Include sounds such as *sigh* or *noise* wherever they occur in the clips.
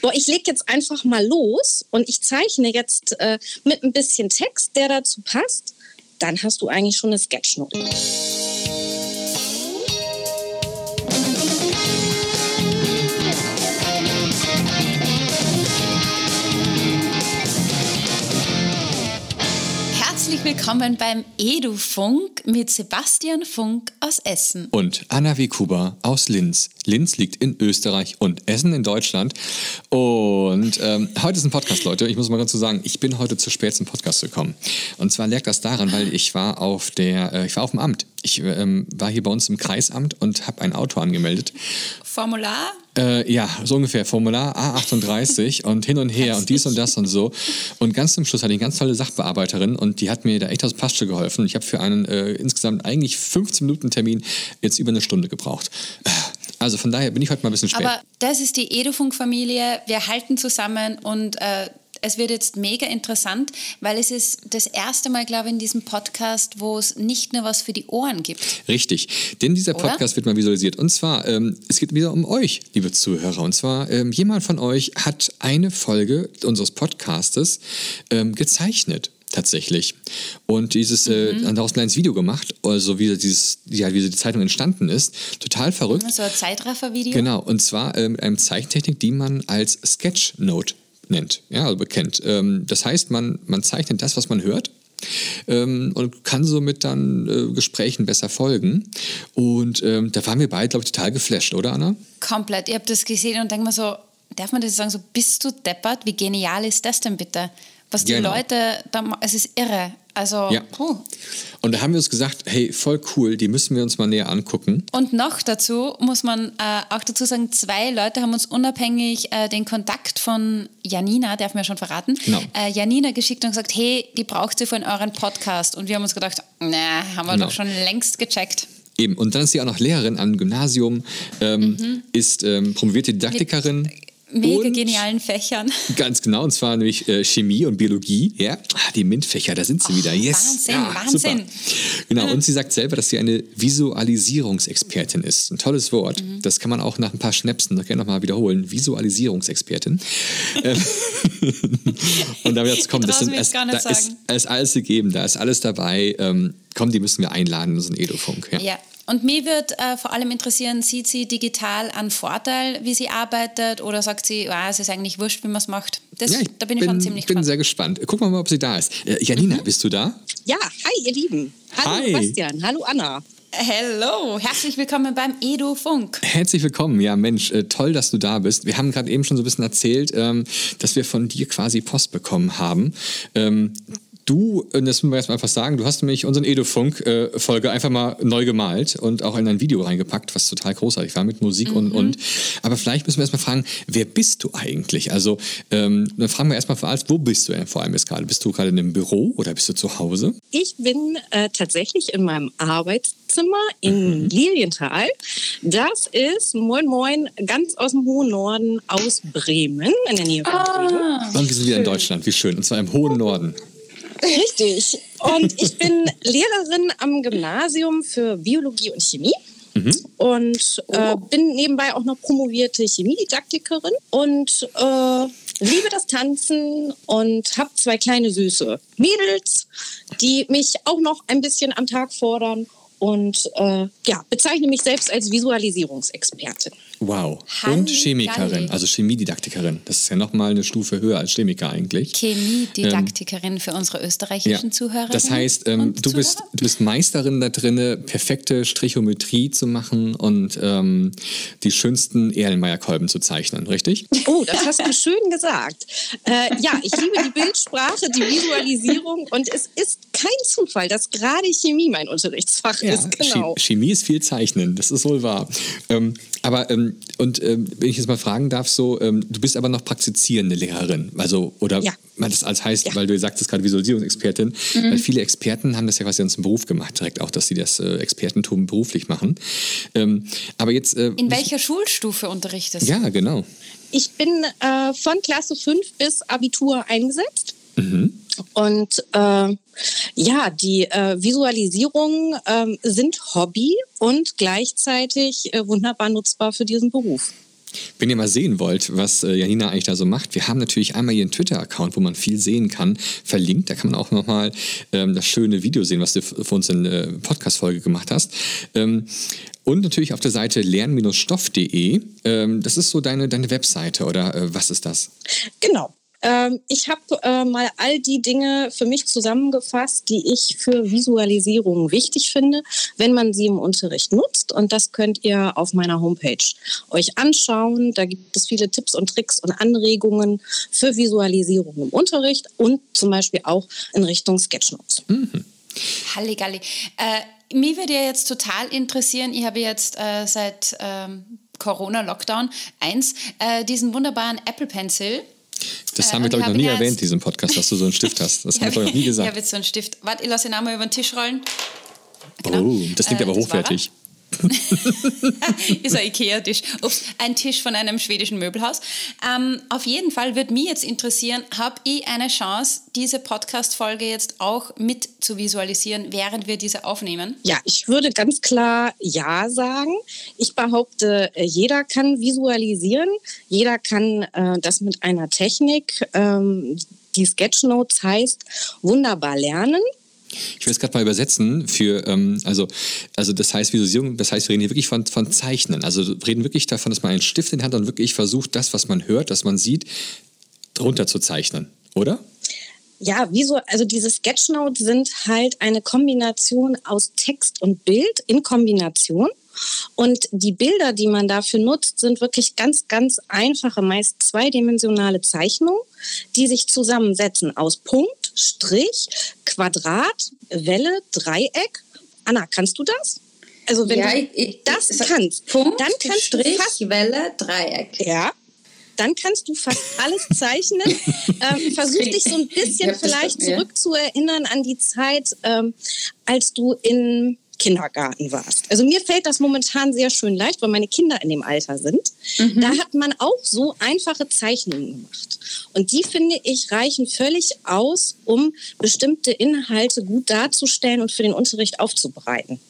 boah, ich lege jetzt einfach mal los und ich zeichne jetzt äh, mit ein bisschen Text, der dazu passt, dann hast du eigentlich schon eine Sketchnote. Herzlich willkommen beim Edu-Funk mit Sebastian Funk aus Essen. Und Anna Wekuba aus Linz. Linz liegt in Österreich und Essen in Deutschland. Und ähm, heute ist ein Podcast, Leute. Ich muss mal ganz so sagen, ich bin heute zu spät zum Podcast gekommen. Und zwar lag das daran, weil ich war auf der, äh, ich war auf dem Amt. Ich ähm, war hier bei uns im Kreisamt und habe ein Auto angemeldet. Formular? Äh, ja, so ungefähr. Formular A38 *laughs* und hin und her und dies und das und so. Und ganz zum Schluss hatte ich eine ganz tolle Sachbearbeiterin und die hat mir da echt aus Pasche geholfen. Ich habe für einen äh, insgesamt eigentlich 15 Minuten Termin jetzt über eine Stunde gebraucht. Also von daher bin ich heute mal ein bisschen spät. Aber das ist die Edufunk-Familie. Wir halten zusammen und äh, es wird jetzt mega interessant, weil es ist das erste Mal, glaube ich, in diesem Podcast, wo es nicht nur was für die Ohren gibt. Richtig, denn dieser Oder? Podcast wird mal visualisiert. Und zwar, ähm, es geht wieder um euch, liebe Zuhörer. Und zwar, ähm, jemand von euch hat eine Folge unseres Podcastes ähm, gezeichnet tatsächlich. Und dieses, äh, daraus ein kleines Video gemacht, also wie, dieses, ja, wie die Zeitung entstanden ist. Total verrückt. So ein Zeitraffer-Video. Genau, und zwar äh, mit einem Zeichentechnik, die man als Sketchnote nennt, ja, also bekennt. Ähm, das heißt, man, man zeichnet das, was man hört. Ähm, und kann somit dann äh, Gesprächen besser folgen. Und ähm, da waren wir beide, glaube ich, total geflasht, oder Anna? Komplett. Ich habe das gesehen und denke mir so, darf man das sagen, so bist du deppert? Wie genial ist das denn bitte? Was die Genau. Leute, da, es ist irre. Also, Ja. puh. Und da haben wir uns gesagt, hey, voll cool, die müssen wir uns mal näher angucken. Und noch dazu muss man äh, auch dazu sagen, zwei Leute haben uns unabhängig äh, den Kontakt von Janina, darf man ja schon verraten, Genau. äh, Janina geschickt und gesagt, hey, die braucht ihr für euren Podcast. Und wir haben uns gedacht, na, haben wir Genau. doch schon längst gecheckt. Eben. Und dann ist sie auch noch Lehrerin am Gymnasium, ähm, ist ähm, promovierte Didaktikerin. Mega genialen Fächern. *laughs* Ganz genau, und zwar nämlich äh, Chemie und Biologie. Ja, Ah, die MINT-Fächer, da sind sie wieder. Yes. Wahnsinn, ja, Wahnsinn. Super. Genau, und sie sagt selber, dass sie eine Visualisierungsexpertin ist. Ein tolles Wort. Mhm. Das kann man auch nach ein paar Schnäpsen noch gerne nochmal wiederholen. Visualisierungsexpertin. Ähm, *laughs* und damit jetzt kommen, Ich das sind, es, da ist, da ist alles gegeben, da ist alles dabei. Ähm, komm, die müssen wir einladen in unseren Edofunk. Ja. Ja. Und mich würde äh, vor allem interessieren, sieht sie digital einen Vorteil, wie sie arbeitet, oder sagt sie, ah, es ist eigentlich wurscht, wie man es macht? Das, Ja, da bin ich schon ziemlich bin gespannt. sehr gespannt. Gucken wir mal, ob sie da ist. Äh, Janina, Mhm. bist du da? Ja, hi ihr Lieben. Hallo Hi. Bastian, hallo Anna. Hello, herzlich willkommen beim Edu Funk. Herzlich willkommen. Ja, Mensch, äh, toll, dass du da bist. Wir haben gerade eben schon so ein bisschen erzählt, ähm, dass wir von dir quasi Post bekommen haben. Du, äh, das müssen wir erstmal einfach sagen, du hast nämlich unseren Edofunk-Folge einfach mal neu gemalt und auch in ein Video reingepackt, was total großartig war mit Musik und und. Aber vielleicht müssen wir erstmal fragen, wer bist du eigentlich? Also, ähm, dann fragen wir erstmal vor allem, wo bist du denn vor allem jetzt gerade? Bist du gerade in einem Büro oder bist du zu Hause? Ich bin äh, tatsächlich in meinem Arbeitszimmer in Lilienthal. Das ist, moin moin, ganz aus dem hohen Norden aus Bremen, in der Nähe von Bremen. Und wir sind wieder in Deutschland, wie schön. Und zwar im hohen Norden. Richtig. Und ich bin Lehrerin am Gymnasium für Biologie und Chemie. Und äh, bin nebenbei auch noch promovierte Chemiedidaktikerin und äh, liebe das Tanzen und habe zwei kleine süße Mädels, die mich auch noch ein bisschen am Tag fordern und äh, ja, bezeichne mich selbst als Visualisierungsexpertin. Wow. Halli- Und Chemikerin, Galli. also Chemiedidaktikerin. Das ist ja nochmal eine Stufe höher als Chemiker eigentlich. Chemiedidaktikerin für unsere österreichischen Zuhörer. Das heißt, ähm, du, bist, du bist Meisterin da drinne, perfekte Strichometrie zu machen und ähm, die schönsten Erlenmeyer-Kolben zu zeichnen, richtig? Oh, das hast du schön gesagt. Äh, ja, ich liebe die Bildsprache, die Visualisierung und es ist kein Zufall, dass gerade Chemie mein Unterrichtsfach ist. Genau. Che- Chemie ist viel Zeichnen, das ist wohl wahr. Ähm, aber, ähm, und ähm, wenn ich jetzt mal fragen darf, so, ähm, du bist aber noch praktizierende Lehrerin. Also, oder Ja. weil das als heißt, Ja. weil du sagtest gerade Visualisierungsexpertin, weil viele Experten haben das ja quasi zum Beruf gemacht, direkt auch, dass sie das äh, Expertentum beruflich machen. Ähm, aber jetzt. Äh, In welcher Schulstufe unterrichtest du? Ja, genau. Ich bin äh, von Klasse 5 bis Abitur eingesetzt. Und äh, ja, die äh, Visualisierungen ähm, sind Hobby und gleichzeitig äh, wunderbar nutzbar für diesen Beruf. Wenn ihr mal sehen wollt, was äh, Janina eigentlich da so macht, wir haben natürlich einmal ihren Twitter-Account, wo man viel sehen kann, verlinkt. Da kann man auch nochmal ähm, das schöne Video sehen, was du für uns in der äh, Podcast-Folge gemacht hast. Ähm, und natürlich auf der Seite lern-stoff.de. Ähm, das ist so deine, deine Webseite oder äh, was ist das? Genau. Ähm, ich habe äh, mal all die Dinge für mich zusammengefasst, die ich für Visualisierung wichtig finde, wenn man sie im Unterricht nutzt. Und das könnt ihr auf meiner Homepage euch anschauen. Da gibt es viele Tipps und Tricks und Anregungen für Visualisierung im Unterricht und zum Beispiel auch in Richtung Sketchnotes. Mhm. Halligalli. Äh, mich würde ja jetzt total interessieren, ich habe jetzt äh, seit ähm, Corona-Lockdown 1 äh, diesen wunderbaren Apple Pencil das äh, haben wir, glaube ich, noch nie erwähnt, diesen Podcast, dass du so einen Stift hast. Das *laughs* haben wir noch nie gesagt. Ich habe jetzt so einen Stift. Warte, ich lasse ihn einmal über den Tisch rollen. Genau. Oh, das klingt äh, aber hochwertig. *laughs* ist ein Ikea-Tisch. Ups, ein Tisch von einem schwedischen Möbelhaus. Ähm, auf jeden Fall würde mich jetzt interessieren, habe ich eine Chance, diese Podcast-Folge jetzt auch mit zu visualisieren, während wir diese aufnehmen? Ja, ich würde ganz klar Ja sagen. Ich behaupte, äh, jeder kann visualisieren. Jeder kann äh, das mit einer Technik, ähm, die Sketchnotes heißt, wunderbar lernen. Ich will es gerade mal übersetzen für, ähm, also, also das heißt Visualisierung, das heißt, wir reden hier wirklich von, von Zeichnen. Also wir reden wirklich davon, dass man einen Stift in der Hand und wirklich versucht, das, was man hört, das man sieht, drunter zu zeichnen, oder? Ja, wieso, also diese Sketchnotes sind halt eine Kombination aus Text und Bild in Kombination. Und die Bilder, die man dafür nutzt, sind wirklich ganz, ganz einfache, meist zweidimensionale Zeichnungen, die sich zusammensetzen aus Punkt, Strich, Quadrat, Welle, Dreieck. Anna, kannst du das? Also wenn ja, du ich, das ich, kannst, Punkt, dann kannst Strich, du fast, Welle, Dreieck. Ja, dann kannst du fast alles zeichnen. *laughs* ähm, versuch dich so ein bisschen vielleicht zurückzuerinnern an die Zeit, ähm, als du in Kindergarten warst. Also mir fällt das momentan sehr schön leicht, weil meine Kinder in dem Alter sind. Mhm. Da hat man auch so einfache Zeichnungen gemacht. Und die, finde ich, reichen völlig aus, um bestimmte Inhalte gut darzustellen und für den Unterricht aufzubereiten.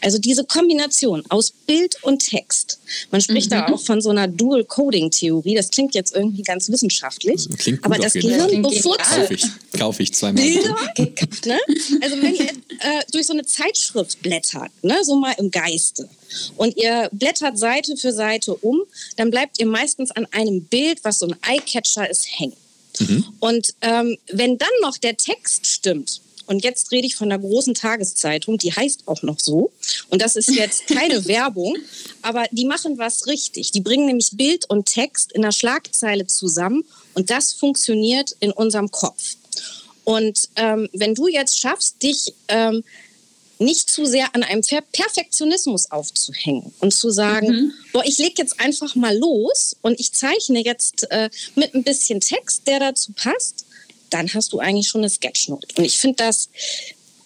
Also diese Kombination aus Bild und Text. Man spricht mhm. da auch von so einer Dual-Coding-Theorie. Das klingt jetzt irgendwie ganz wissenschaftlich. Klingt gut aber das Gehirn bevorzugt. Kaufe ich, kauf ich zweimal. Bilder, *laughs* ne? Also wenn ihr äh, durch so eine Zeitschrift blättert, ne? so mal im Geiste, und ihr blättert Seite für Seite um, dann bleibt ihr meistens an einem Bild, was so ein Eyecatcher ist, hängen. Mhm. Und ähm, wenn dann noch der Text stimmt, und jetzt rede ich von einer großen Tageszeitung, die heißt auch noch so. Und das ist jetzt keine *laughs* Werbung, aber die machen was richtig. Die bringen nämlich Bild und Text in der Schlagzeile zusammen und das funktioniert in unserem Kopf. Und ähm, wenn du jetzt schaffst, dich ähm, nicht zu sehr an einem Perfektionismus aufzuhängen und zu sagen, mhm. boah, ich lege jetzt einfach mal los und ich zeichne jetzt äh, mit ein bisschen Text, der dazu passt, dann hast du eigentlich schon eine Sketchnote. Und ich finde das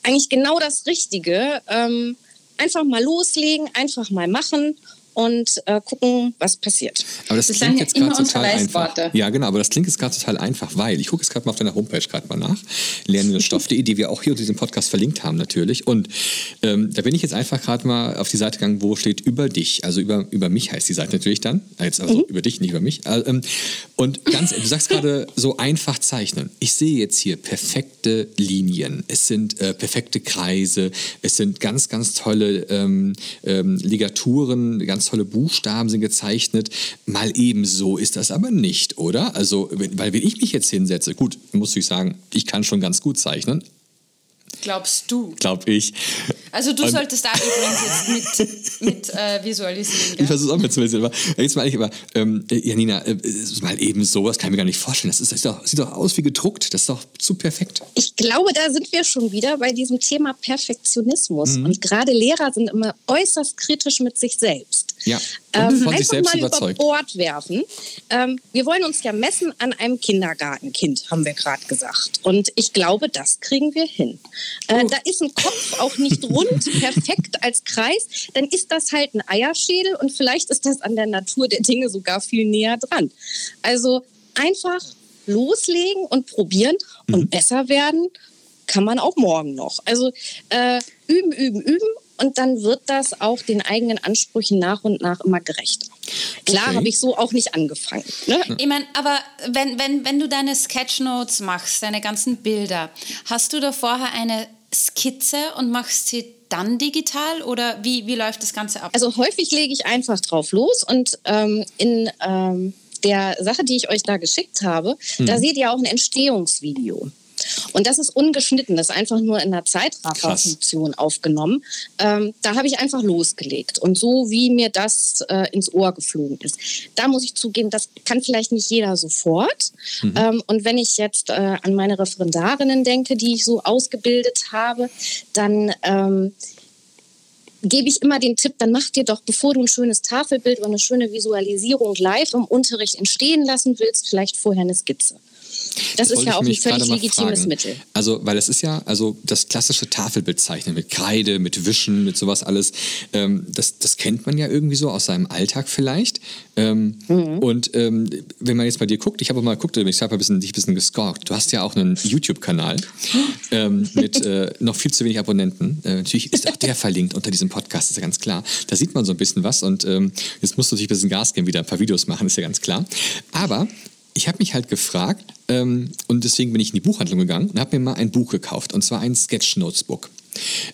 eigentlich genau das Richtige. Ähm, einfach mal loslegen, einfach mal machen und äh, gucken, was passiert. Aber das, das klingt jetzt gerade total einfach. Ja, genau, aber das klingt jetzt gerade total einfach, weil ich gucke jetzt gerade mal auf deiner Homepage gerade mal nach, lernenstoff.de, die wir auch hier unter diesem Podcast verlinkt haben natürlich. Und ähm, da bin ich jetzt einfach gerade mal auf die Seite gegangen, wo steht über dich, also über, über mich heißt die Seite natürlich dann, jetzt also mhm. über dich, nicht über mich. Äh, ähm, und ganz, du sagst gerade so einfach zeichnen. Ich sehe jetzt hier perfekte Linien, es sind äh, perfekte Kreise, es sind ganz, ganz tolle ähm, ähm Ligaturen, ganz ganz tolle Buchstaben sind gezeichnet. Mal ebenso ist das aber nicht, oder? Also, weil wenn ich mich jetzt hinsetze, gut, muss ich sagen, ich kann schon ganz gut zeichnen, Glaubst du? Glaub ich. Also du und solltest da übrigens jetzt mit, mit äh, visualisieren. Gell? Ich versuche es auch mit zu visualisieren. Aber jetzt mal ich aber, ähm, Janina, äh, mal eben so, das kann ich mir gar nicht vorstellen. Das, ist, das, doch, sieht doch aus wie gedruckt. Das ist doch zu perfekt. Ich glaube, da sind wir schon wieder bei diesem Thema Perfektionismus. Mhm. Und gerade Lehrer sind immer äußerst kritisch mit sich selbst. Ja. Ähm, einfach mal überzeugt. über Bord werfen. Ähm, wir wollen uns ja messen an einem Kindergartenkind, haben wir gerade gesagt. Und ich glaube, das kriegen wir hin. Äh, oh. Da ist ein Kopf auch nicht rund, *laughs* perfekt als Kreis. Dann ist das halt ein Eierschädel und vielleicht ist das an der Natur der Dinge sogar viel näher dran. Also einfach loslegen und probieren und mhm. besser werden kann man auch morgen noch. Also äh, üben, üben, üben und dann wird das auch den eigenen Ansprüchen nach und nach immer gerechter. Klar okay. habe ich so auch nicht angefangen. Ne? Ich meine, aber wenn, wenn, wenn du deine Sketchnotes machst, deine ganzen Bilder, hast du da vorher eine Skizze und machst sie dann digital oder wie, wie läuft das Ganze ab? Also häufig lege ich einfach drauf los und ähm, in ähm, der Sache, die ich euch da geschickt habe, mhm. da seht ihr auch ein Entstehungsvideo. Und das ist ungeschnitten, das ist einfach nur in der Zeitrafferfunktion aufgenommen. Ähm, da habe ich einfach losgelegt. Und so wie mir das äh, ins Ohr geflogen ist. Da muss ich zugeben, das kann vielleicht nicht jeder sofort. Mhm. Ähm, und wenn ich jetzt äh, an meine Referendarinnen denke, die ich so ausgebildet habe, dann ähm, gebe ich immer den Tipp, dann mach dir doch, bevor du ein schönes Tafelbild oder eine schöne Visualisierung live im Unterricht entstehen lassen willst, vielleicht vorher eine Skizze. Das, das ist ja auch ein völlig legitimes fragen. Mittel. Also, weil es ist ja, also das klassische Tafelbildzeichnen mit Kreide, mit Wischen, mit sowas alles, ähm, das, das kennt man ja irgendwie so aus seinem Alltag vielleicht. Ähm, mhm. Und ähm, wenn man jetzt bei dir guckt, ich habe mal geguckt, ich habe ein bisschen, dich ein bisschen gestalkt. Du hast ja auch einen YouTube-Kanal *gasps* ähm, mit äh, noch viel zu wenig Abonnenten. Äh, natürlich ist auch der *laughs* verlinkt unter diesem Podcast, ist ja ganz klar. Da sieht man so ein bisschen was und ähm, jetzt musst du natürlich ein bisschen Gas geben, wieder ein paar Videos machen, ist ja ganz klar. Aber ich habe mich halt gefragt ähm, und deswegen bin ich in die Buchhandlung gegangen und habe mir mal ein Buch gekauft und zwar ein Sketch-Notes-Book.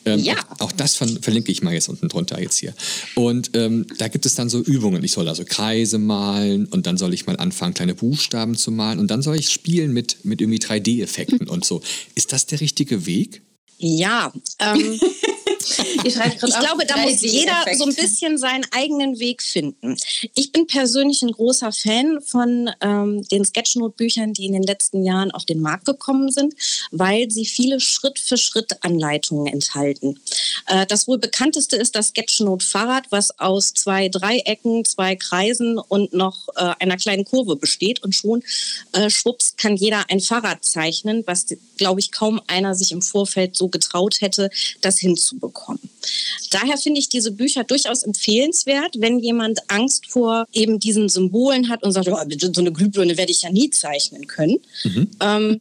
Ähm, ja. Auch, auch das von, verlinke ich mal jetzt unten drunter jetzt hier. Und ähm, da gibt es dann so Übungen. Ich soll also Kreise malen und dann soll ich mal anfangen, kleine Buchstaben zu malen und dann soll ich spielen mit, mit irgendwie 3D-Effekten und so. Ist das der richtige Weg? Ja, ähm, *laughs* *laughs* ich glaube, da muss jeder so ein bisschen seinen eigenen Weg finden. Ich bin persönlich ein großer Fan von ähm, den Sketchnote-Büchern, die in den letzten Jahren auf den Markt gekommen sind, weil sie viele Schritt-für-Schritt-Anleitungen enthalten. Äh, das wohl bekannteste ist das Sketchnote-Fahrrad, was aus zwei Dreiecken, zwei Kreisen und noch äh, einer kleinen Kurve besteht. Und schon äh, schwupps kann jeder ein Fahrrad zeichnen, was, glaube ich, kaum einer sich im Vorfeld so getraut hätte, das hinzubekommen bekommen. Daher finde ich diese Bücher durchaus empfehlenswert, wenn jemand Angst vor eben diesen Symbolen hat und sagt, oh, so eine Glühbirne werde ich ja nie zeichnen können. Mhm. Ähm,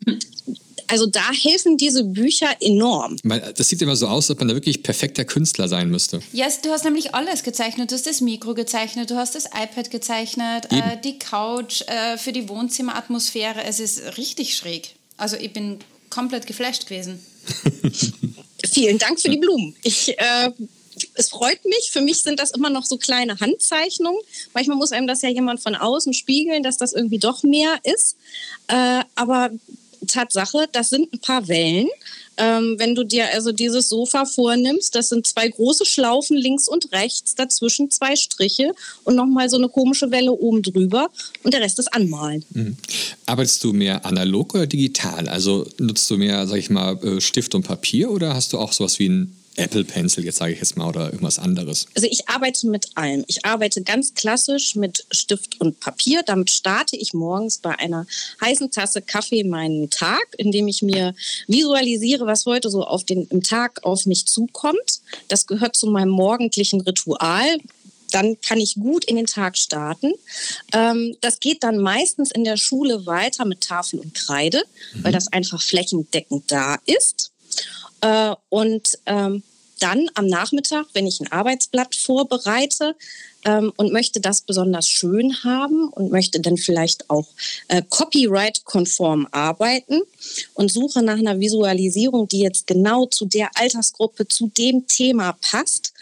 also da helfen diese Bücher enorm. Das sieht immer so aus, als ob man da wirklich perfekter Künstler sein müsste. Ja, yes, du hast nämlich alles gezeichnet. Du hast das Mikro gezeichnet, du hast das iPad gezeichnet, äh, die Couch äh, für die Wohnzimmeratmosphäre. Es ist richtig schräg. Also ich bin komplett geflasht gewesen. *laughs* Vielen Dank für die Blumen. Ich, äh, es freut mich. Für mich sind das immer noch so kleine Handzeichnungen. Manchmal muss einem das ja jemand von außen spiegeln, dass das irgendwie doch mehr ist. Äh, aber Tatsache, das sind ein paar Wellen. Ähm, wenn du dir also dieses Sofa vornimmst, das sind zwei große Schlaufen links und rechts, dazwischen zwei Striche und nochmal so eine komische Welle oben drüber und der Rest ist Anmalen. Mhm. Arbeitest du mehr analog oder digital? Also nutzt du mehr, sag ich mal, äh, Stift und Papier oder hast du auch sowas wie ein Apple Pencil, jetzt sage ich jetzt mal, oder irgendwas anderes? Also ich arbeite mit allem. Ich arbeite ganz klassisch mit Stift und Papier. Damit starte ich morgens bei einer heißen Tasse Kaffee meinen Tag, indem ich mir visualisiere, was heute so auf den, im Tag auf mich zukommt. Das gehört zu meinem morgendlichen Ritual dann kann ich gut in den Tag starten. Ähm, das geht dann meistens in der Schule weiter mit Tafel und Kreide, mhm. weil das einfach flächendeckend da ist. Äh, und ähm, dann am Nachmittag, wenn ich ein Arbeitsblatt vorbereite ähm, und möchte das besonders schön haben und möchte dann vielleicht auch äh, copyright-konform arbeiten und suche nach einer Visualisierung, die jetzt genau zu der Altersgruppe, zu dem Thema passt,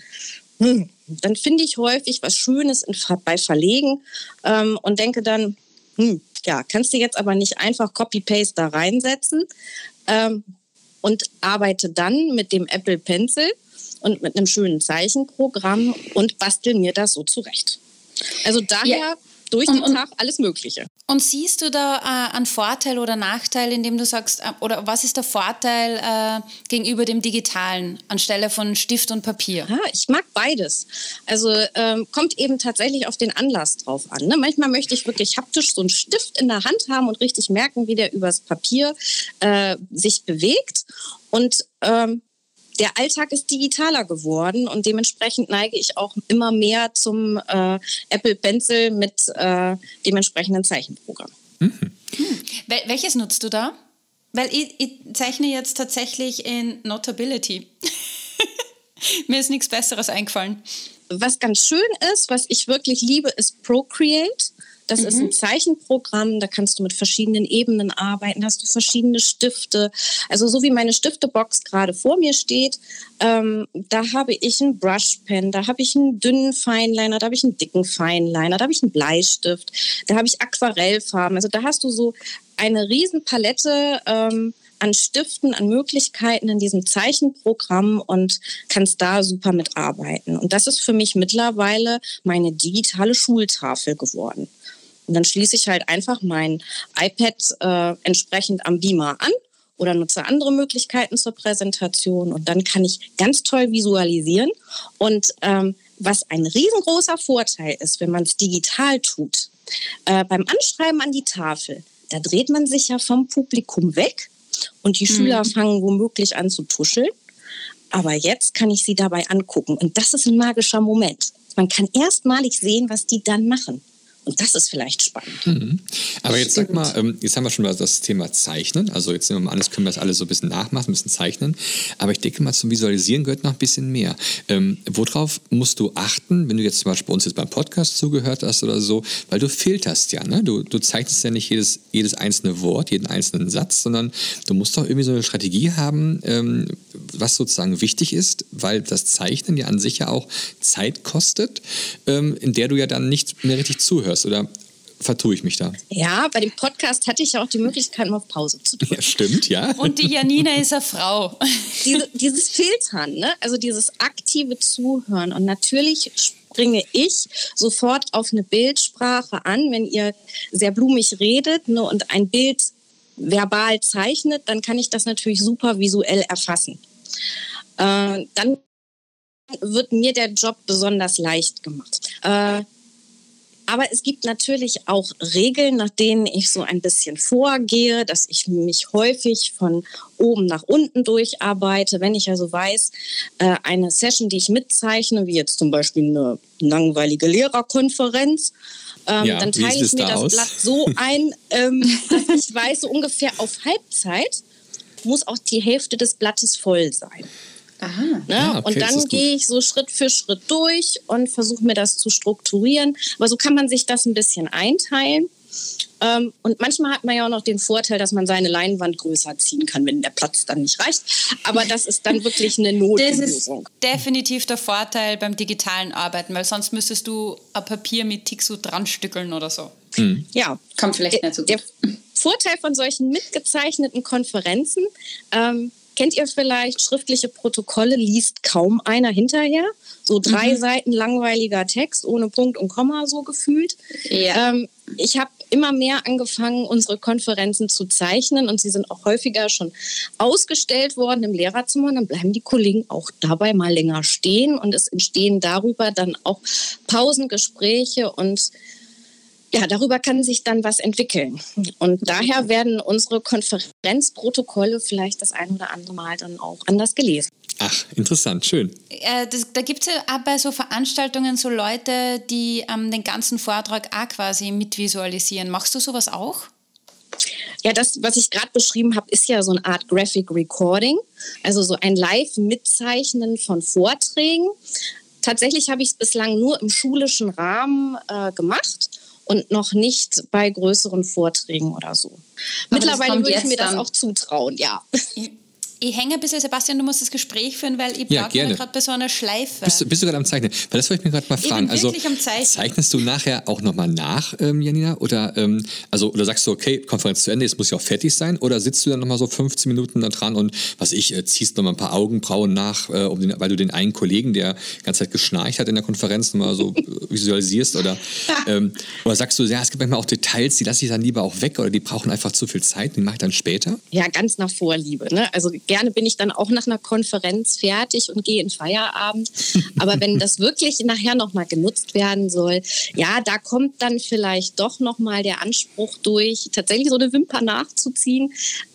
hm, dann finde ich häufig was Schönes in, bei Verlegen ähm, und denke dann, hm, ja, kannst du jetzt aber nicht einfach Copy-Paste da reinsetzen. Ähm, und arbeite dann mit dem Apple Pencil und mit einem schönen Zeichenprogramm und bastel mir das so zurecht. Also daher ja. Durch den und, Tag alles Mögliche. Und siehst du da äh, einen Vorteil oder Nachteil, indem du sagst, äh, oder was ist der Vorteil äh, gegenüber dem Digitalen anstelle von Stift und Papier? Ja, ich mag beides. Also ähm, kommt eben tatsächlich auf den Anlass drauf an. Ne? Manchmal möchte ich wirklich haptisch so einen Stift in der Hand haben und richtig merken, wie der übers Papier äh, sich bewegt. Und ähm, der Alltag ist digitaler geworden und dementsprechend neige ich auch immer mehr zum äh, Apple Pencil mit äh, dem entsprechenden Zeichenprogramm. Mhm. Hm. Wel welches nutzt du da? Weil ich, ich zeichne jetzt tatsächlich in Notability. *laughs* Mir ist nichts Besseres eingefallen. Was ganz schön ist, was ich wirklich liebe, ist Procreate. Das mhm. ist ein mhm. Zeichenprogramm, da kannst du mit verschiedenen Ebenen arbeiten, hast du verschiedene Stifte. Also so wie meine Stiftebox gerade vor mir steht, ähm, da habe ich einen Brushpen, da habe ich einen dünnen Feinliner, da habe ich einen dicken Feinliner, da habe ich einen Bleistift, da habe ich Aquarellfarben. Also da hast du so eine Riesenpalette ähm, an Stiften, an Möglichkeiten in diesem Zeichenprogramm und kannst da super mitarbeiten. Und das ist für mich mittlerweile meine digitale Schultafel geworden. Und dann schließe ich halt einfach mein iPad äh, entsprechend am Beamer an oder nutze andere Möglichkeiten zur Präsentation und dann kann ich ganz toll visualisieren. Und ähm, was ein riesengroßer Vorteil ist, wenn man es digital tut, äh, beim Anschreiben an die Tafel, da dreht man sich ja vom Publikum weg und die mhm. Schüler fangen womöglich an zu tuscheln. Aber jetzt kann ich sie dabei angucken und das ist ein magischer Moment. Man kann erstmalig sehen, was die dann machen. Und das ist vielleicht spannend. Mhm. Aber jetzt sag mal, ähm, jetzt haben wir schon das Thema Zeichnen. Also jetzt nehmen wir mal an, das können wir das alles so ein bisschen nachmachen, ein bisschen zeichnen. Aber ich denke mal, zum Visualisieren gehört noch ein bisschen mehr. Ähm, worauf musst du achten, wenn du jetzt zum Beispiel bei uns jetzt beim Podcast zugehört hast oder so? Weil du filterst ja, ne? Du, du zeichnest ja nicht jedes, jedes einzelne Wort, jeden einzelnen Satz, sondern du musst doch irgendwie so eine Strategie haben, ähm, was sozusagen wichtig ist, weil das Zeichnen ja an sich ja auch Zeit kostet, ähm, in der du ja dann nicht mehr richtig zuhörst hörst oder vertue ich mich da? Ja, bei dem Podcast hatte ich ja auch die Möglichkeit, mal auf Pause zu drücken. Ja, stimmt, ja. Und die Janina ist eine Frau. *laughs* Diese, dieses Filtern, ne? also dieses aktive Zuhören. Und natürlich springe ich sofort auf eine Bildsprache an, wenn ihr sehr blumig redet ne, und ein Bild verbal zeichnet, dann kann ich das natürlich super visuell erfassen. Äh, dann wird mir der Job besonders leicht gemacht. Äh, aber es gibt natürlich auch Regeln, nach denen ich so ein bisschen vorgehe, dass ich mich häufig von oben nach unten durcharbeite. Wenn ich also weiß, äh, eine Session, die ich mitzeichne, wie jetzt zum Beispiel eine langweilige Lehrerkonferenz, ähm, ja, dann teile ich mir da das aus? Blatt so ein, ähm, dass *laughs* ich weiß, so ungefähr auf Halbzeit muss auch die Hälfte des Blattes voll sein. Aha. Ne? Ah, okay, und dann gehe ich so Schritt für Schritt durch und versuche mir das zu strukturieren. Aber so kann man sich das ein bisschen einteilen. Ähm, und manchmal hat man ja auch noch den Vorteil, dass man seine Leinwand größer ziehen kann, wenn der Platz dann nicht reicht. Aber das ist dann wirklich eine Notlösung. *laughs* Das ist definitiv der Vorteil beim digitalen Arbeiten, weil sonst müsstest du ein Papier mit Tixu dran stückeln oder so. Mhm. Ja, kommt vielleicht nicht so gut. Der Vorteil von solchen mitgezeichneten Konferenzen, ähm, Kennt ihr vielleicht schriftliche Protokolle, liest kaum einer hinterher? So drei mhm. Seiten langweiliger Text ohne Punkt und Komma so gefühlt. Ja. Ähm, ich habe immer mehr angefangen, unsere Konferenzen zu zeichnen und sie sind auch häufiger schon ausgestellt worden im Lehrerzimmer. Und dann bleiben die Kollegen auch dabei mal länger stehen und es entstehen darüber dann auch Pausengespräche und ja, darüber kann sich dann was entwickeln. Und daher werden unsere Konferenzprotokolle vielleicht das ein oder andere Mal dann auch anders gelesen. Ach, interessant, schön. Äh, das, da gibt es ja auch bei so Veranstaltungen so Leute, die ähm, den ganzen Vortrag auch quasi mitvisualisieren. Machst du sowas auch? Ja, das, was ich gerade beschrieben habe, ist ja so eine Art Graphic Recording, also so ein Live-Mitzeichnen von Vorträgen. Tatsächlich habe ich es bislang nur im schulischen Rahmen äh, gemacht und noch nicht bei größeren Vorträgen oder so. Aber Mittlerweile würde ich mir das auch zutrauen, ja. Ich hänge ein bisschen, Sebastian, du musst das Gespräch führen, weil ich ja, gerade bei so einer Schleife. Bist, bist du gerade am Zeichnen? Weil das wollte ich mir gerade mal fragen. Ich bin also, am Zeichnen. Zeichnest du nachher auch nochmal nach, ähm, Janina? Oder, ähm, also, oder sagst du, okay, Konferenz zu Ende, jetzt muss ich auch fertig sein? Oder sitzt du dann nochmal so 15 Minuten da dran und, was ich, äh, ziehst nochmal ein paar Augenbrauen nach, äh, um den, weil du den einen Kollegen, der die ganze Zeit geschnarcht hat in der Konferenz, nochmal so *laughs* visualisierst? Oder, *laughs* ähm, oder sagst du, ja, es gibt manchmal auch Details, die lasse ich dann lieber auch weg oder die brauchen einfach zu viel Zeit, die mache ich dann später? Ja, ganz nach Vorliebe. Ne? Also, gerne bin ich dann auch nach einer Konferenz fertig und gehe in Feierabend. *laughs* Aber wenn das wirklich nachher nochmal genutzt werden soll, ja, da kommt dann vielleicht doch nochmal der Anspruch durch, tatsächlich so eine Wimper nachzuziehen.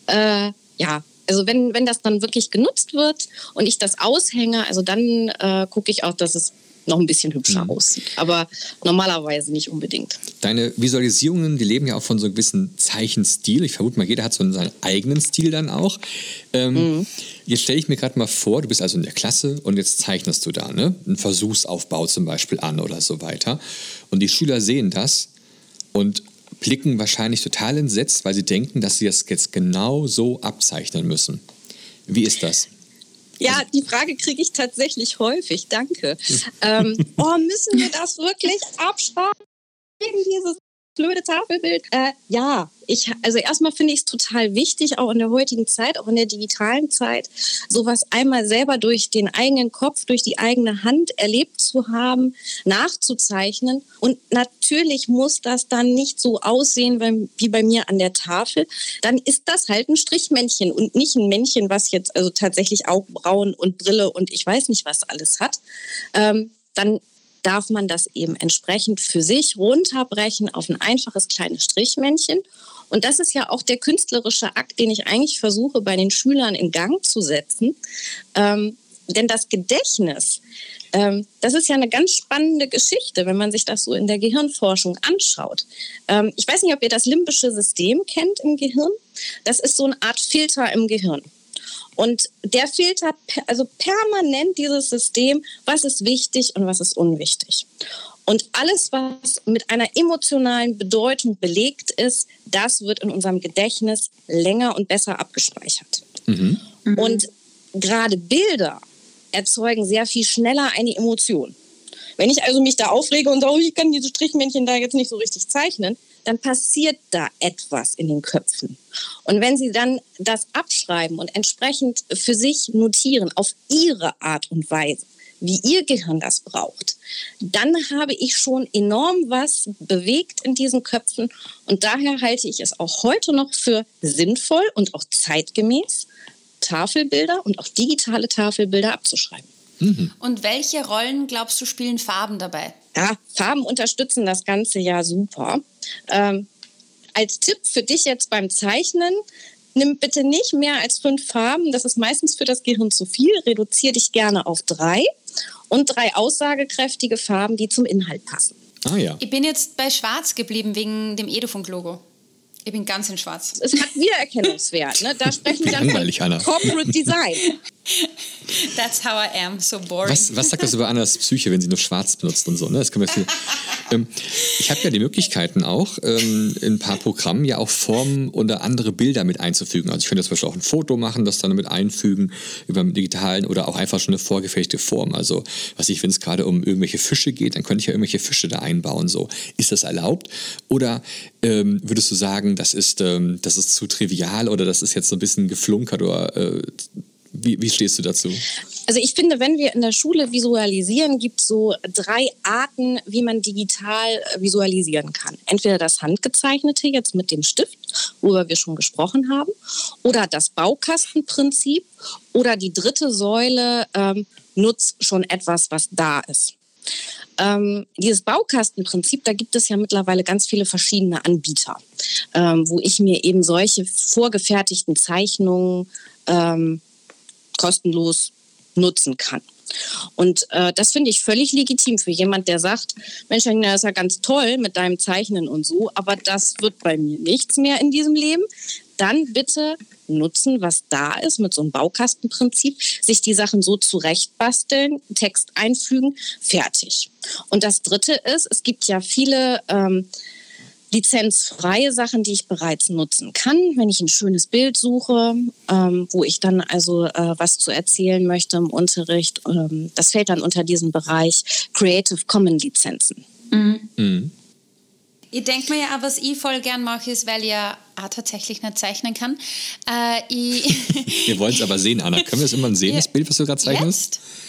Äh, ja, also wenn, wenn das dann wirklich genutzt wird und ich das aushänge, also dann äh, gucke ich auch, dass es noch ein bisschen hübscher mhm. aussieht. Aber normalerweise nicht unbedingt. Deine Visualisierungen, die leben ja auch von so einem gewissen Zeichenstil. Ich vermute mal, jeder hat so seinen eigenen Stil dann auch. Ähm, mhm. jetzt stelle ich mir gerade mal vor, du bist also in der Klasse und jetzt zeichnest du da ne? einen Versuchsaufbau zum Beispiel an oder so weiter. Und die Schüler sehen das und blicken wahrscheinlich total entsetzt, weil sie denken, dass sie das jetzt genau so abzeichnen müssen. Wie ist das? Ja, die Frage kriege ich tatsächlich häufig. Danke. ähm, oh, müssen wir das wirklich abschreiben? Dieses blöde Tafelbild. Äh, ja, ich, also erstmal finde ich es total wichtig, auch in der heutigen Zeit, auch in der digitalen Zeit, sowas einmal selber durch den eigenen Kopf, durch die eigene Hand erlebt zu haben, nachzuzeichnen. Und natürlich muss das dann nicht so aussehen wie bei mir an der Tafel. Dann ist das halt ein Strichmännchen und nicht ein Männchen, was jetzt also tatsächlich Augenbrauen und Brille und ich weiß nicht was alles hat. Ähm, dann darf man das eben entsprechend für sich runterbrechen auf ein einfaches kleines Strichmännchen. Und das ist ja auch der künstlerische Akt, den ich eigentlich versuche bei den Schülern in Gang zu setzen. Ähm, denn das Gedächtnis, ähm, das ist ja eine ganz spannende Geschichte, wenn man sich das so in der Gehirnforschung anschaut. Ähm, ich weiß nicht, ob ihr das limbische System kennt im Gehirn. Das ist so eine Art Filter im Gehirn. Und der filtert also permanent dieses System, was ist wichtig und was ist unwichtig. Und alles, was mit einer emotionalen Bedeutung belegt ist, das wird in unserem Gedächtnis länger und besser abgespeichert. Mhm. Und gerade Bilder erzeugen sehr viel schneller eine Emotion. Wenn ich also mich da aufrege und sage, oh, ich kann diese Strichmännchen da jetzt nicht so richtig zeichnen, dann passiert da etwas in den Köpfen. Und wenn Sie dann das abschreiben und entsprechend für sich notieren, auf Ihre Art und Weise, wie Ihr Gehirn das braucht, dann habe ich schon enorm was bewegt in diesen Köpfen. Und daher halte ich es auch heute noch für sinnvoll und auch zeitgemäß, Tafelbilder und auch digitale Tafelbilder abzuschreiben. Mhm. Und welche Rollen, glaubst du, spielen Farben dabei? Ja, Farben unterstützen das Ganze ja super. Ähm, als Tipp für dich jetzt beim Zeichnen, nimm bitte nicht mehr als fünf Farben. Das ist meistens für das Gehirn zu viel. Reduziere dich gerne auf drei und drei aussagekräftige Farben, die zum Inhalt passen. Ah ja. Ich bin jetzt bei Schwarz geblieben wegen dem Edufunk-Logo. Ich bin ganz in Schwarz. Es hat Wiedererkennungswert. Ne? Da *laughs* sprechen wir dann von Corporate Design. *laughs* That's how I am, so boring. Was, was sagt das über Annas Psyche, wenn sie nur schwarz benutzt und so? Ne? Das können wir *laughs* ähm, ich habe ja die Möglichkeiten auch, ähm, in ein paar Programmen ja auch Formen oder andere Bilder mit einzufügen. Also ich könnte zum Beispiel auch ein Foto machen, das dann mit einfügen über den digitalen oder auch einfach schon eine vorgefertigte Form. Also was ich, wenn es gerade um irgendwelche Fische geht, dann könnte ich ja irgendwelche Fische da einbauen. So. Ist das erlaubt? Oder ähm, würdest du sagen, das ist, ähm, das ist zu trivial oder das ist jetzt so ein bisschen geflunkert oder äh, wie, wie stehst du dazu? Also ich finde, wenn wir in der Schule visualisieren, gibt es so drei Arten, wie man digital äh, visualisieren kann. Entweder das Handgezeichnete jetzt mit dem Stift, worüber wir schon gesprochen haben, oder das Baukastenprinzip oder die dritte Säule ähm, nutzt schon etwas, was da ist. Ähm, dieses Baukastenprinzip, da gibt es ja mittlerweile ganz viele verschiedene Anbieter, ähm, wo ich mir eben solche vorgefertigten Zeichnungen ähm, kostenlos nutzen kann. Und äh, das finde ich völlig legitim für jemand, der sagt, Mensch, das ist ja ganz toll mit deinem Zeichnen und so, aber das wird bei mir nichts mehr in diesem Leben. Dann bitte nutzen, was da ist, mit so einem Baukastenprinzip, sich die Sachen so zurechtbasteln, Text einfügen, fertig. Und das Dritte ist, es gibt ja viele ähm, lizenzfreie Sachen, die ich bereits nutzen kann, wenn ich ein schönes Bild suche, ähm, wo ich dann also äh, was zu erzählen möchte im Unterricht. Ähm, das fällt dann unter diesen Bereich Creative Commons Lizenzen. Mhm. Mhm. Ich denke mir ja, was ich voll gern mache, ist, weil ich ja auch tatsächlich nicht zeichnen kann. Äh, *laughs* Wir wollen es aber sehen, Anna. Können wir es immer sehen, das Bild, was du gerade zeichnest? Jetzt?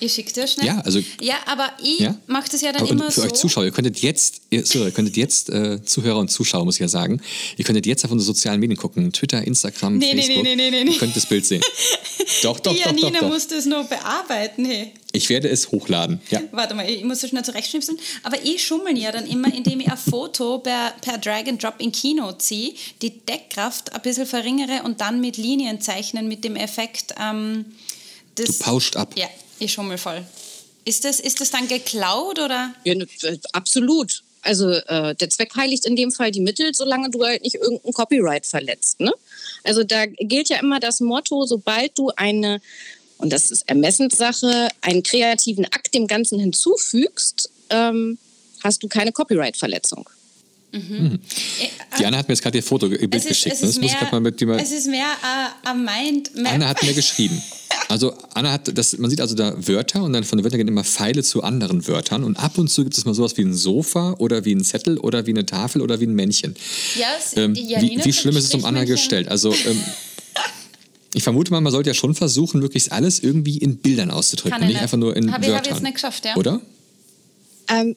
Ich schicke dir schnell. Ja, also, ja aber ich ja? mache das ja dann aber immer für so. euch Zuschauer, ihr könntet jetzt, ihr, so, ihr könntet jetzt, äh, Zuhörer und Zuschauer muss ich ja sagen, ihr könntet jetzt auf unsere sozialen Medien gucken, Twitter, Instagram, nee, Facebook. Nee, nee, nee, nee, Ihr könnt das Bild sehen. *laughs* doch, doch, Die doch, Janina doch, doch. muss das noch bearbeiten, hey. Ich werde es hochladen, ja. Warte mal, ich muss das schnell zurechtschnipseln. Aber ich schummel ja dann immer, indem ich ein Foto per, per Drag and Drop in Kino ziehe, die Deckkraft ein bisschen verringere und dann mit Linien zeichnen mit dem Effekt. Ähm, du pauscht ab. Ja, ich schummel voll. Ist das, ist das dann geklaut oder? Ja, ne, absolut. Also äh, der Zweck heiligt in dem Fall die Mittel, solange du halt nicht irgendein Copyright verletzt. Ne? Also da gilt ja immer das Motto, sobald du eine, und das ist Ermessenssache, einen kreativen Akt dem Ganzen hinzufügst, ähm, hast du keine Copyright-Verletzung. Mhm. Diana hat mir jetzt gerade ihr Foto Bild Es ist, geschickt. es ne? ist Das muss ich mehr, grad mal mit dir mal es ist mehr äh, ein Mindmap. Anna hat mir geschrieben. *laughs* Also Anna hat das, man sieht also da Wörter und dann von den Wörtern gehen immer Pfeile zu anderen Wörtern und ab und zu gibt es mal sowas wie ein Sofa oder wie ein Zettel oder wie eine Tafel oder wie ein Männchen. Ja, es- Ähm, die wie, wie schlimm ist es um Anna gestellt? Also ähm, *laughs* ich vermute mal, man sollte ja schon versuchen, möglichst alles irgendwie in Bildern auszudrücken nicht nicht. einfach nur in Hab ich- hab Wörtern. ich jetzt nicht geschafft, ja. Oder? Ähm,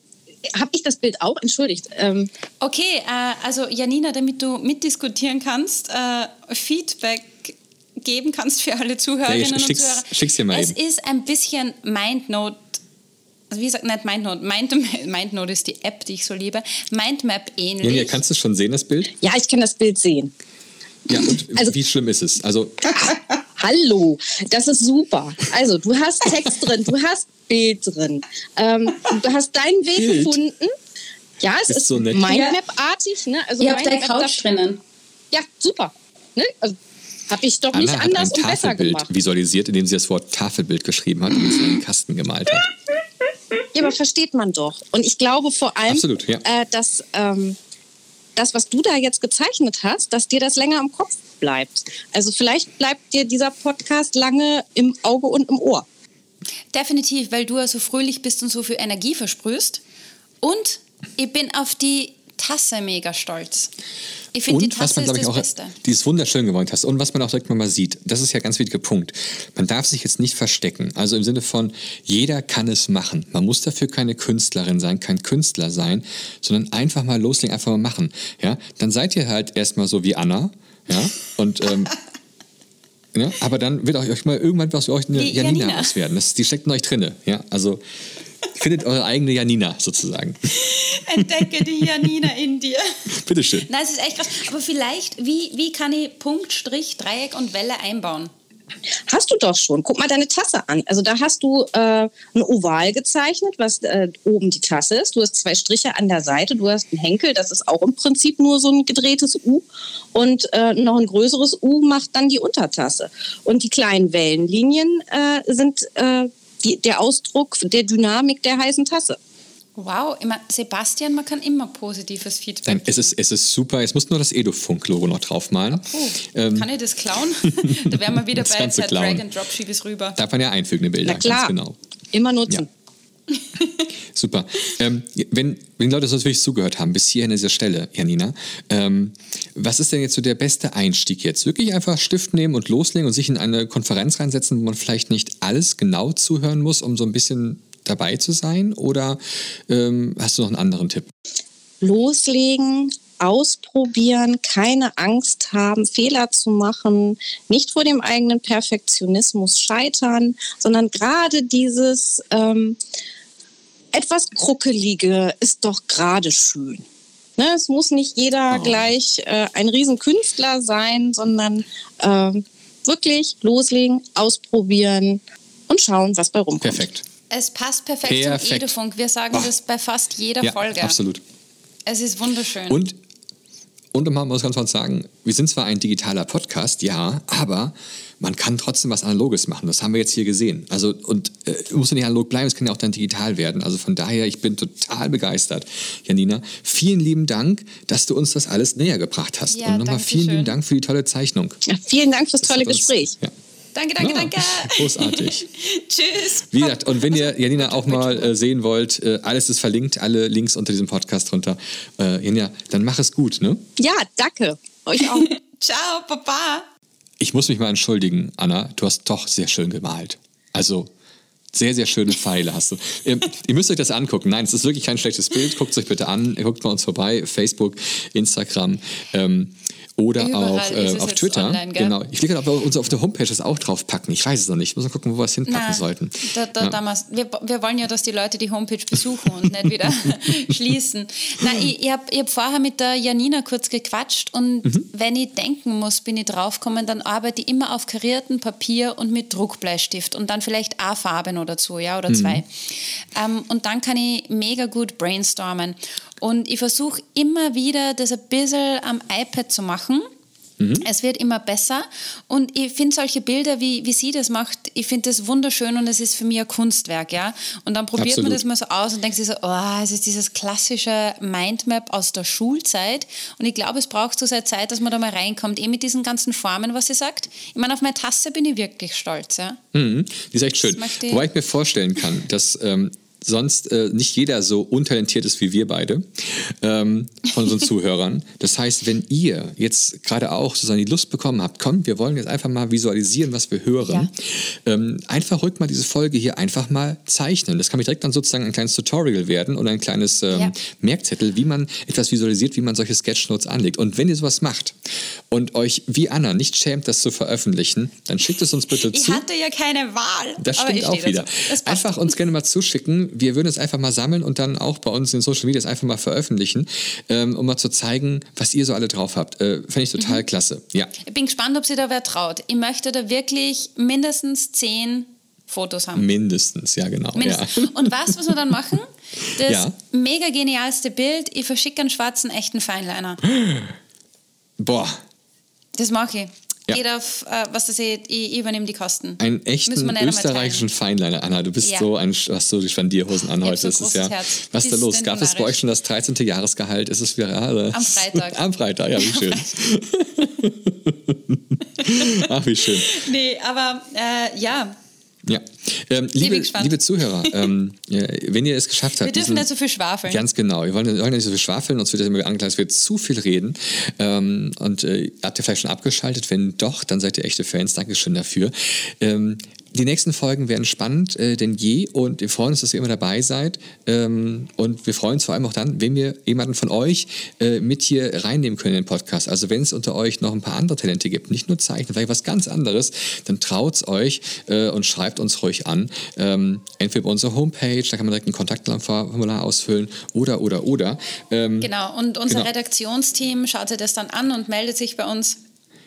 Habe ich das Bild auch? Entschuldigt. Ähm, Okay, äh, also Janina, damit du mitdiskutieren kannst, äh, Feedback geben kannst für alle Zuhörerinnen Ja, und Zuhörer. schick's dir mal es eben. ist ein bisschen Mindnote. Also wie gesagt, nicht Mindnote. Mind, Mindnote ist die App, die ich so liebe. Mindmap ähnlich. Janja, kannst du es schon sehen, das Bild? ja, ich kann das Bild sehen. Ja, und *laughs* Also- wie schlimm ist es? Also *laughs* Hallo, das ist super. Also, du hast Text drin, du hast Bild drin. Ähm, du hast deinen Weg Bild? gefunden. Ja, es Ist ist, so nett. Mindmap-artig. Ne? Also Ihr habt eine Mindmap- Couch drinnen. Ja, super. Ne? Also, Habe ich doch nicht Anna hat ein anders und besser Tafelbild gemacht. visualisiert, indem sie das Wort Tafelbild geschrieben hat und es in einen Kasten gemalt hat. Ja, aber versteht man doch. Und ich glaube vor allem, Absolut, ja. äh, dass ähm, das, was du da jetzt gezeichnet hast, dass dir das länger im Kopf bleibt. Also vielleicht bleibt dir dieser Podcast lange im Auge und im Ohr. Definitiv, weil du ja so fröhlich bist und so viel Energie versprühst. Und ich bin auf die Tasse mega stolz. Ich finde, die Und was Tasse man, ist ich, das auch, Beste. die ist wunderschön geworden hast. Und was man auch direkt mal sieht, das ist ja ein ganz wichtiger Punkt. Man darf sich jetzt nicht verstecken. Also im Sinne von, jeder kann es machen. Man muss dafür keine Künstlerin sein, kein Künstler sein, sondern einfach mal loslegen, einfach mal machen. Ja? Dann seid ihr halt erstmal so wie Anna. Ja? Und ähm, Ja, *laughs* aber dann wird euch mal irgendwann was euch eine Janina, Janina. was werden. Das, die steckt in euch drinne. Ja, also findet eure eigene Janina sozusagen. Entdecke die Janina in dir. Bitteschön. Nein, es ist echt krass. Aber vielleicht, wie, wie kann ich Punkt, Strich, Dreieck und Welle einbauen? Hast du doch schon. Guck mal deine Tasse an. Also da hast du äh, ein Oval gezeichnet, was äh, oben die Tasse ist. Du hast zwei Striche an der Seite. Du hast einen Henkel, das ist auch im Prinzip nur so ein gedrehtes U. Und äh, noch ein größeres U macht dann die Untertasse. Und die kleinen Wellenlinien äh, sind äh, die, der Ausdruck der Dynamik der heißen Tasse. Wow, immer, Sebastian, man kann immer positives Feedback Nein, es ist, es ist super. Jetzt musst du nur das Edufunk-Logo noch draufmalen. Oh, Ähm, kann ich das klauen? *laughs* da wären wir wieder Das bei. Drag and Drop, schieb es rüber. Darf man ja einfügen, eine Bilder. Na klar, Ganz genau. immer nutzen. *laughs* Super. Ähm, wenn, wenn Leute so wirklich zugehört haben, bis hierhin an dieser Stelle, Janina, ähm, was ist denn jetzt so der beste Einstieg jetzt? Wirklich einfach Stift nehmen und loslegen und sich in eine Konferenz reinsetzen, wo man vielleicht nicht alles genau zuhören muss, um so ein bisschen dabei zu sein? Oder ähm, hast du noch einen anderen Tipp? loslegen, ausprobieren, keine Angst haben, Fehler zu machen, nicht vor dem eigenen Perfektionismus scheitern, sondern gerade dieses ähm, etwas Kruckelige ist doch gerade schön. Ne, es muss nicht jeder Oh. gleich äh, ein Riesenkünstler sein, sondern ähm, wirklich loslegen, ausprobieren und schauen, was bei rumkommt. Perfekt. Es passt perfekt, Perfekt. zum Edufunk. Wir sagen Ah. das bei fast jeder Ja, Folge. absolut. Es ist wunderschön. Und, und man muss ganz kurz sagen, wir sind zwar ein digitaler Podcast, ja, aber man kann trotzdem was Analoges machen. Das haben wir jetzt hier gesehen. Also, und äh, muss ja nicht analog bleiben, es kann ja auch dann digital werden. Also von daher, ich bin total begeistert, Janina. Vielen lieben Dank, dass du uns das alles näher gebracht hast. Ja, und nochmal vielen lieben schön. Dank für die tolle Zeichnung. Ja, vielen Dank fürs Das tolle uns- Gespräch. Ja. Danke, danke, Ja, danke. *laughs* großartig. *laughs* Tschüss. Wie gesagt, und wenn ihr Janina auch mal äh, sehen wollt, äh, alles ist verlinkt, alle Links unter diesem Podcast drunter. Äh, Janina, dann mach es gut, ne? Ja, danke. Euch auch. *laughs* Ciao, Papa. Ich muss mich mal entschuldigen, Anna, du hast doch sehr schön gemalt. Also sehr, sehr schöne Pfeile hast du. ihr, ihr müsst euch das angucken. Nein, es ist wirklich kein schlechtes Bild. Guckt es euch bitte an. Guckt bei uns vorbei. Facebook, Instagram. Ähm, oder Überall auch äh, auf Twitter. online, genau. Ich will gerade, ob wir uns auf der Homepage das auch draufpacken. Ich weiß es noch nicht. Muss mal gucken, wo wir es hinpacken Na, sollten. Da, da, Ja. damals, wir, wir wollen ja, dass die Leute die Homepage besuchen und nicht wieder *laughs* schließen. Nein, ich, ich habe ich hab vorher mit der Janina kurz gequatscht und Mhm. wenn ich denken muss, bin ich draufgekommen, dann arbeite ich immer auf kariertem Papier und mit Druckbleistift und dann vielleicht eine Farbe noch dazu, ja, Mhm. oder zwei. Ähm, und dann kann ich mega gut brainstormen. Und ich versuche immer wieder, das ein bisschen am iPad zu machen. Mhm. Es wird immer besser und ich finde solche Bilder, wie, wie sie das macht, ich finde das wunderschön und es ist für mich ein Kunstwerk, ja. Und dann probiert Absolut. man das mal so aus und denkt sich so, oh, es ist dieses klassische Mindmap aus der Schulzeit und ich glaube, es braucht so seine Zeit, dass man da mal reinkommt, eh mit diesen ganzen Formen, was sie sagt. Ich meine, auf meine Tasse bin ich wirklich stolz, ja. Mhm. Die ist echt schön. Wobei ich mir vorstellen kann, dass ähm, sonst äh, nicht jeder so untalentiert ist wie wir beide ähm, von unseren *laughs* Zuhörern. Das heißt, wenn ihr jetzt gerade auch sozusagen die Lust bekommen habt, komm, wir wollen jetzt einfach mal visualisieren, was wir hören, ja. ähm, einfach rückt mal diese Folge hier einfach mal zeichnen. Das kann mich direkt dann sozusagen ein kleines Tutorial werden und ein kleines ähm, ja. Merkzettel, wie man etwas visualisiert, wie man solche Sketchnotes anlegt. Und wenn ihr sowas macht und euch wie Anna nicht schämt, das zu veröffentlichen, dann schickt es uns bitte ich zu. Ich hatte ja keine Wahl. Das stimmt auch wieder. Einfach uns gerne mal zuschicken wir würden es einfach mal sammeln und dann auch bei uns in Social Media einfach mal veröffentlichen, ähm, um mal zu zeigen, was ihr so alle drauf habt. Äh, Fände ich total mhm. klasse. Ja. Ich bin gespannt, ob sie da wer traut. Ich möchte da wirklich mindestens zehn Fotos haben. Mindestens, ja, genau. Mindestens. Ja. Und was muss man dann machen? *laughs* Das ja. mega genialste Bild, ich verschicke einen schwarzen echten Feinliner. *gasps* Boah. Das mache ich. Ja. Auf, äh, was das ich, ich übernehme die Kosten. Einen echten österreichischen Feinliner, Anna. Du bist ja. so ein, hast so die Spandierhosen an heute. So das ist ja, Herz. was ist da los? Gab es bei euch schon das 13. Jahresgehalt? Ist es gerade? Am Freitag. *laughs* Am Freitag, ja, wie schön. *laughs* Ach, wie schön. Nee, aber äh, ja, ja, ähm, liebe, liebe Zuhörer, *laughs* ähm, ja, wenn ihr es geschafft habt. Wir dürfen nicht so viel schwafeln. Ganz genau, wir wollen, wollen nicht so viel schwafeln, uns wird immer angeklagt, es wird zu viel reden. Ähm, und äh, habt ihr vielleicht schon abgeschaltet? Wenn doch, dann seid ihr echte Fans. Dankeschön dafür. Die nächsten Folgen werden spannend äh, denn je und wir freuen uns, dass ihr immer dabei seid. Ähm, und wir freuen uns vor allem auch dann, wenn wir jemanden von euch äh, mit hier reinnehmen können in den Podcast. Also wenn es unter euch noch ein paar andere Talente gibt, nicht nur Zeichnen, vielleicht was ganz anderes, dann traut es euch äh, und schreibt uns ruhig an. Ähm, entweder bei unserer Homepage, da kann man direkt ein Kontaktformular ausfüllen oder, oder, oder. Ähm, genau, und unser genau. Redaktionsteam schaut sich das dann an und meldet sich bei uns.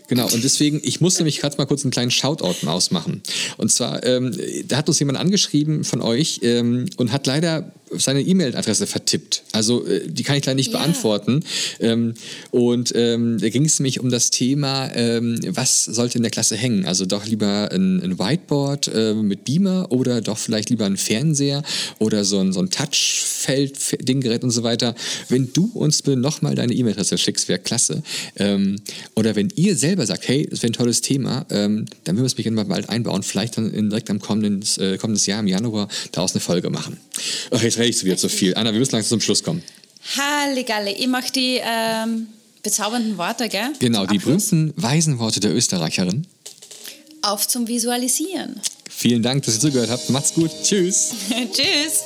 Genau, und deswegen, ich muss nämlich gerade mal kurz einen kleinen Shoutout ausmachen. Und zwar, ähm, da hat uns jemand angeschrieben von euch ähm, und hat leider seine E-Mail-Adresse vertippt. Also äh, die kann ich leider nicht yeah. beantworten. Ähm, und ähm, da ging es nämlich um das Thema, ähm, was sollte in der Klasse hängen? Also doch lieber ein, ein Whiteboard äh, mit Beamer oder doch vielleicht lieber ein Fernseher oder so ein, so ein Touchfeld-Dinggerät und so weiter. Wenn du uns bitte nochmal deine E-Mail-Adresse schickst, wäre klasse. Ähm, oder wenn ihr selber sagt, hey, das wäre ein tolles Thema, ähm, dann würden wir es mich mal bald einbauen. Vielleicht dann in, direkt am kommenden, äh, kommendes Jahr, im Januar, daraus eine Folge machen. Ach, jetzt rede ich wieder zu viel. Anna, wir müssen langsam zum Schluss kommen. Halligalle, ich mache die ähm, bezaubernden Worte, gell? Genau, die berühmten weisen Worte der Österreicherin. Auf zum Visualisieren. Vielen Dank, dass ihr zugehört habt. Macht's gut. Tschüss. *laughs* Tschüss.